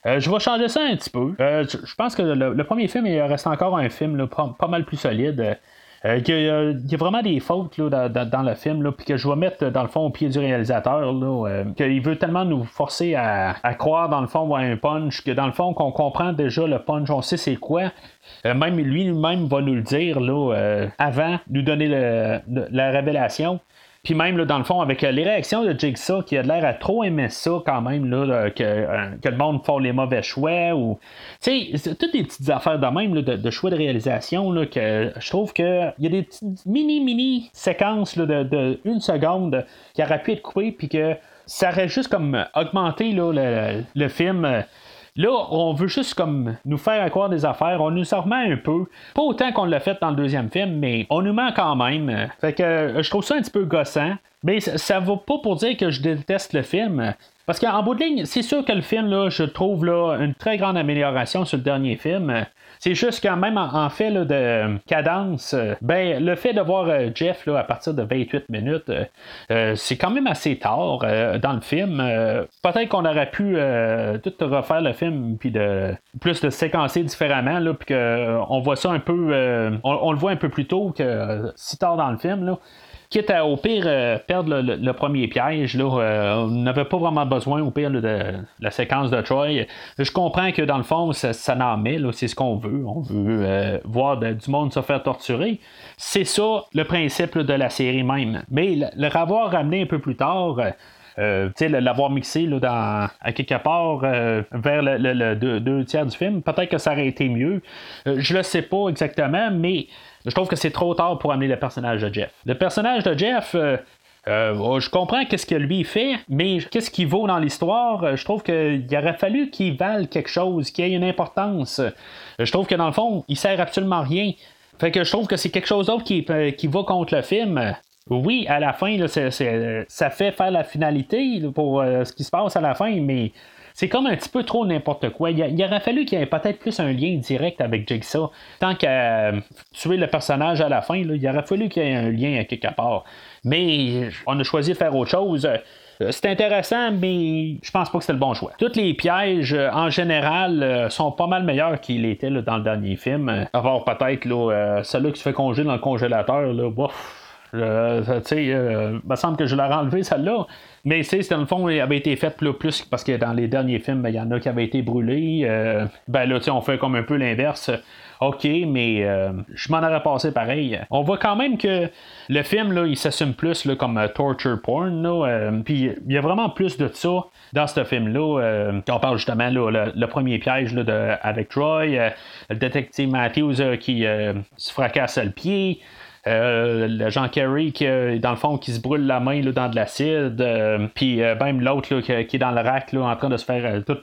Euh, je vais changer ça un petit peu. Euh, je pense que le, premier film, il reste encore un film pas, mal plus solide. Euh, il, y a, vraiment des fautes dans, le film, puis que je vais mettre dans le fond au pied du réalisateur, qu'il veut tellement nous forcer à, croire dans le fond à un punch, que dans le fond qu'on comprend déjà le punch, on sait c'est quoi. même lui-même va nous le dire là, avant, nous donner la révélation. Puis même, là, dans le fond, avec euh, les réactions de Jigsaw, qui a l'air à trop aimer ça quand même, là, que, euh, que, le monde fait les mauvais choix. ou Tu sais, toutes des petites affaires de même, de, choix de réalisation, là, que je trouve qu'il y a des petites mini-mini séquences là, de, une seconde qui auraient pu être coupées, puis que ça aurait juste comme augmenté là, le, le film euh, Là, on veut juste comme nous faire croire des affaires, on nous en remet un peu. Pas autant qu'on l'a fait dans le deuxième film, mais on nous ment quand même. Fait que euh, je trouve ça un petit peu gossant. Mais ça, ne vaut pas pour dire que je déteste le film. Parce qu'en bout de ligne, c'est sûr que le film, là, je trouve là, une très grande amélioration sur le dernier film. C'est juste quand même en, fait de cadence, euh, ben le fait de voir euh, Jeff là, à partir de 28 minutes, euh, c'est quand même assez tard dans le film. Peut-être qu'on aurait pu tout refaire le film puis de plus de séquencer différemment, puis qu'on voit ça un peu, on, le voit un peu plus tôt que si tard dans le film. Là quitte à au pire euh, perdre le, premier piège, là, euh, on n'avait pas vraiment besoin au pire de, la séquence de Troy. Je comprends que dans le fond, ça, ça n'en met, c'est ce qu'on veut. On veut euh, voir du monde se faire torturer. C'est ça le principe de la série même. Mais le, revoir ramené un peu plus tard. l'avoir mixé là, dans, à quelque part vers le, deux, tiers du film, peut-être que ça aurait été mieux. je le sais pas exactement, mais je trouve que c'est trop tard pour amener le personnage de Jeff. Le personnage de Jeff. Euh, euh, oh, je comprends qu'est-ce que lui fait, mais qu'est-ce qu'il vaut dans l'histoire? Euh, je trouve qu'il aurait fallu qu'il vale quelque chose, qu'il ait une importance. Je trouve que dans le fond, il sert absolument rien. Fait que je trouve que c'est quelque chose d'autre qui, qui va contre le film. Oui, à la fin, ça fait faire la finalité pour ce qui se passe à la fin, mais c'est comme un petit peu trop n'importe quoi. Il, aurait fallu qu'il y ait peut-être plus un lien direct avec Jigsaw. Tant qu'à euh, tuer le personnage à la fin, il aurait fallu qu'il y ait un lien à quelque part. Mais on a choisi de faire autre chose. Euh, c'est intéressant, mais je pense pas que c'était le bon choix. Tous les pièges, euh, en général, sont pas mal meilleurs qu'ils étaient dans le dernier film. À part peut-être celui qui se fait congeler dans le congélateur. Là, tu sais, il me semble que je l'ai enlevé, celle-là. Mais c'est dans le fond, il avait été fait plus, parce que dans les derniers films, ben, il y en a qui avaient été brûlés. Euh, ben là, on fait comme un peu l'inverse. OK, mais euh, je m'en aurais passé pareil. On voit quand même que le film, là, il s'assume plus là, comme euh, torture porn. Puis il y a vraiment plus de ça dans ce film-là. on parle justement là, le, premier piège là, de, avec Troy, le détective Matthews qui se fracasse le pied. Euh, le Jean Kerry qui dans le fond qui se brûle la main là, dans de l'acide euh, puis euh, même l'autre qui, est dans le rack là, en train de se faire tout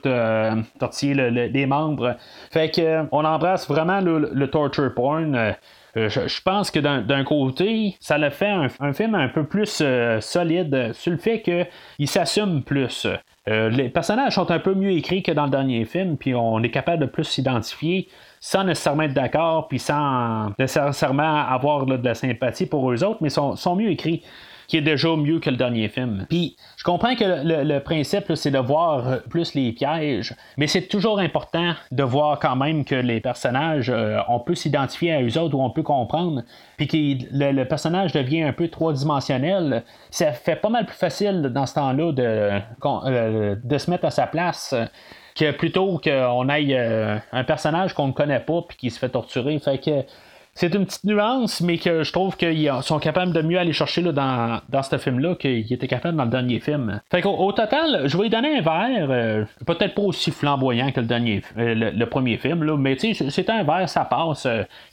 tortiller les membres. Fait que on embrasse vraiment le torture porn. Je, pense que d'un côté, ça le fait un, film un peu plus solide sur le fait qu'il s'assume plus. les personnages sont un peu mieux écrits que dans le dernier film, puis on est capable de plus s'identifier sans nécessairement être d'accord, puis sans nécessairement avoir de la sympathie pour eux autres, mais sont, sont mieux écrits qui est déjà mieux que le dernier film. Puis, je comprends que le, principe, c'est de voir plus les pièges, mais c'est toujours important de voir quand même que les personnages, euh, on peut s'identifier à eux autres ou on peut comprendre, puis que le, personnage devient un peu trois-dimensionnel. Ça fait pas mal plus facile dans ce temps-là de, euh, de se mettre à sa place que plutôt qu'on aille euh, un personnage qu'on ne connaît pas puis qui se fait torturer. Fait que c'est une petite nuance, mais que je trouve qu'ils sont capables de mieux aller chercher là, dans, dans ce film-là qu'ils étaient capables dans le dernier film. Fait qu'au au total, je vais lui donner un verre, euh, peut-être pas aussi flamboyant que le dernier euh, le, premier film, là, mais tu sais, c'est un verre, ça passe.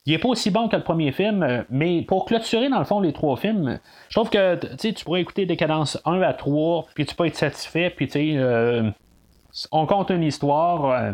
il est pas aussi bon que le premier film, mais pour clôturer dans le fond les trois films, je trouve que tu pourrais écouter des cadences 1 à 3, puis tu peux être satisfait, puis tu sais on compte une histoire. Euh,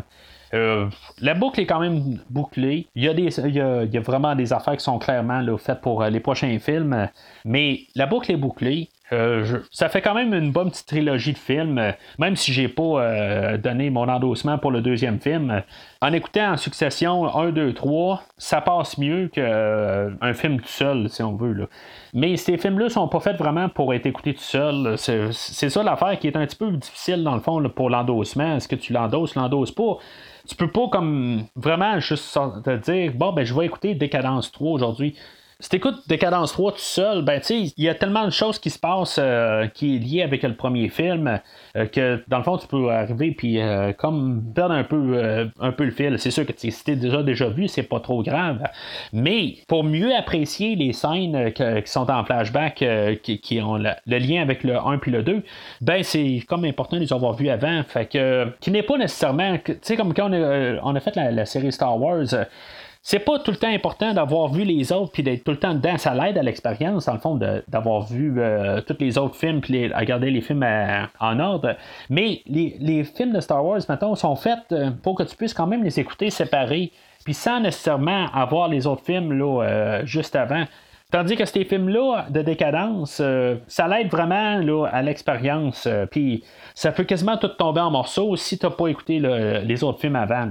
euh, la boucle est quand même bouclée. Il y, a des, y a, vraiment des affaires qui sont clairement faites pour euh, les prochains films. Mais la boucle est bouclée. Euh, ça fait quand même une bonne petite trilogie de films, euh, même si j'ai pas euh, donné mon endossement pour le deuxième film. En écoutant en succession 1, 2, 3, ça passe mieux qu'un film tout seul, si on veut. Mais ces films-là sont pas faits vraiment pour être écoutés tout seul. C'est, ça l'affaire qui est un petit peu difficile dans le fond pour l'endossement. Est-ce que tu l'endosses, l'endosses pas? Tu peux pas comme vraiment juste te dire bon ben je vais écouter Décadence 3 aujourd'hui. Si t'écoutes Décadence 3 tout seul, ben tu il y a tellement de choses qui se passent euh, qui est lié avec le premier film euh, que dans le fond tu peux arriver puis euh, comme perdre un peu un peu le fil. C'est sûr que si t'es déjà déjà vu, c'est pas trop grave. Mais pour mieux apprécier les scènes qui sont en flashback qui, ont le, lien avec le 1 puis le 2, ben c'est comme important de les avoir vus avant. Fait qui n'est pas nécessairement. Tu sais, comme quand on a, fait la série Star Wars c'est pas tout le temps important d'avoir vu les autres puis d'être tout le temps dedans. Ça l'aide à l'expérience, dans le fond, d'avoir vu euh, tous les autres films puis à regarder les films en ordre. Mais les, films de Star Wars, maintenant, sont faits euh, pour que tu puisses quand même les écouter séparés, puis sans nécessairement avoir les autres films là, euh, juste avant. Tandis que ces films-là de décadence, ça l'aide vraiment là, à l'expérience. Puis ça peut quasiment tout tomber en morceaux si tu n'as pas écouté les autres films avant.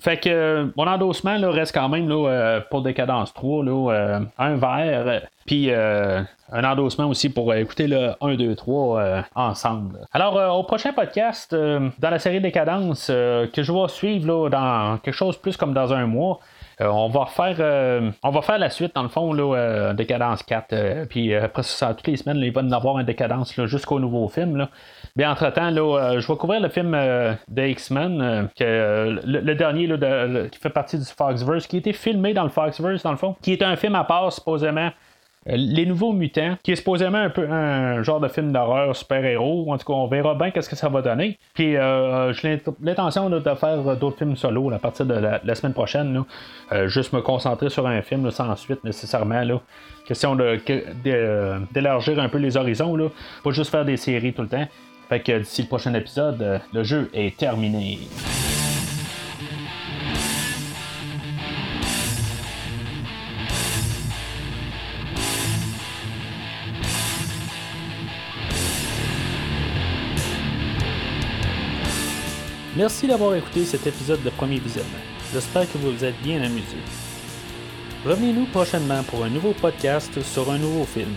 Fait que mon endossement là, reste quand même là, pour Décadence 3, là, un verre, puis un endossement aussi pour écouter le 1, 2, 3 ensemble. Alors, au prochain podcast, dans la série Décadence, que je vais suivre dans quelque chose plus comme dans un mois, euh, on va faire euh, on va faire la suite dans le fond là, euh, décadence 4 puis après ça toutes les semaines il va y avoir une décadence jusqu'au nouveau film là. Bien entre temps là, je vais couvrir le film de X-Men le, dernier qui fait partie du Foxverse qui a été filmé dans le Foxverse dans le fond qui est un film à part supposément euh, les Nouveaux Mutants, qui est supposément un peu un genre de film d'horreur super-héros. En tout cas, on verra bien qu'est-ce que ça va donner. Puis, euh, j'ai l'intention de faire d'autres films solo à partir de la, semaine prochaine. Euh, juste me concentrer sur un film sans suite nécessairement. Là. Question d'élargir un peu les horizons. Là. Pas juste faire des séries tout le temps. Fait que d'ici le prochain épisode, le jeu est terminé. Merci d'avoir écouté cet épisode de Premier Visionnement. J'espère que vous vous êtes bien amusé. Revenez-nous prochainement pour un nouveau podcast sur un nouveau film.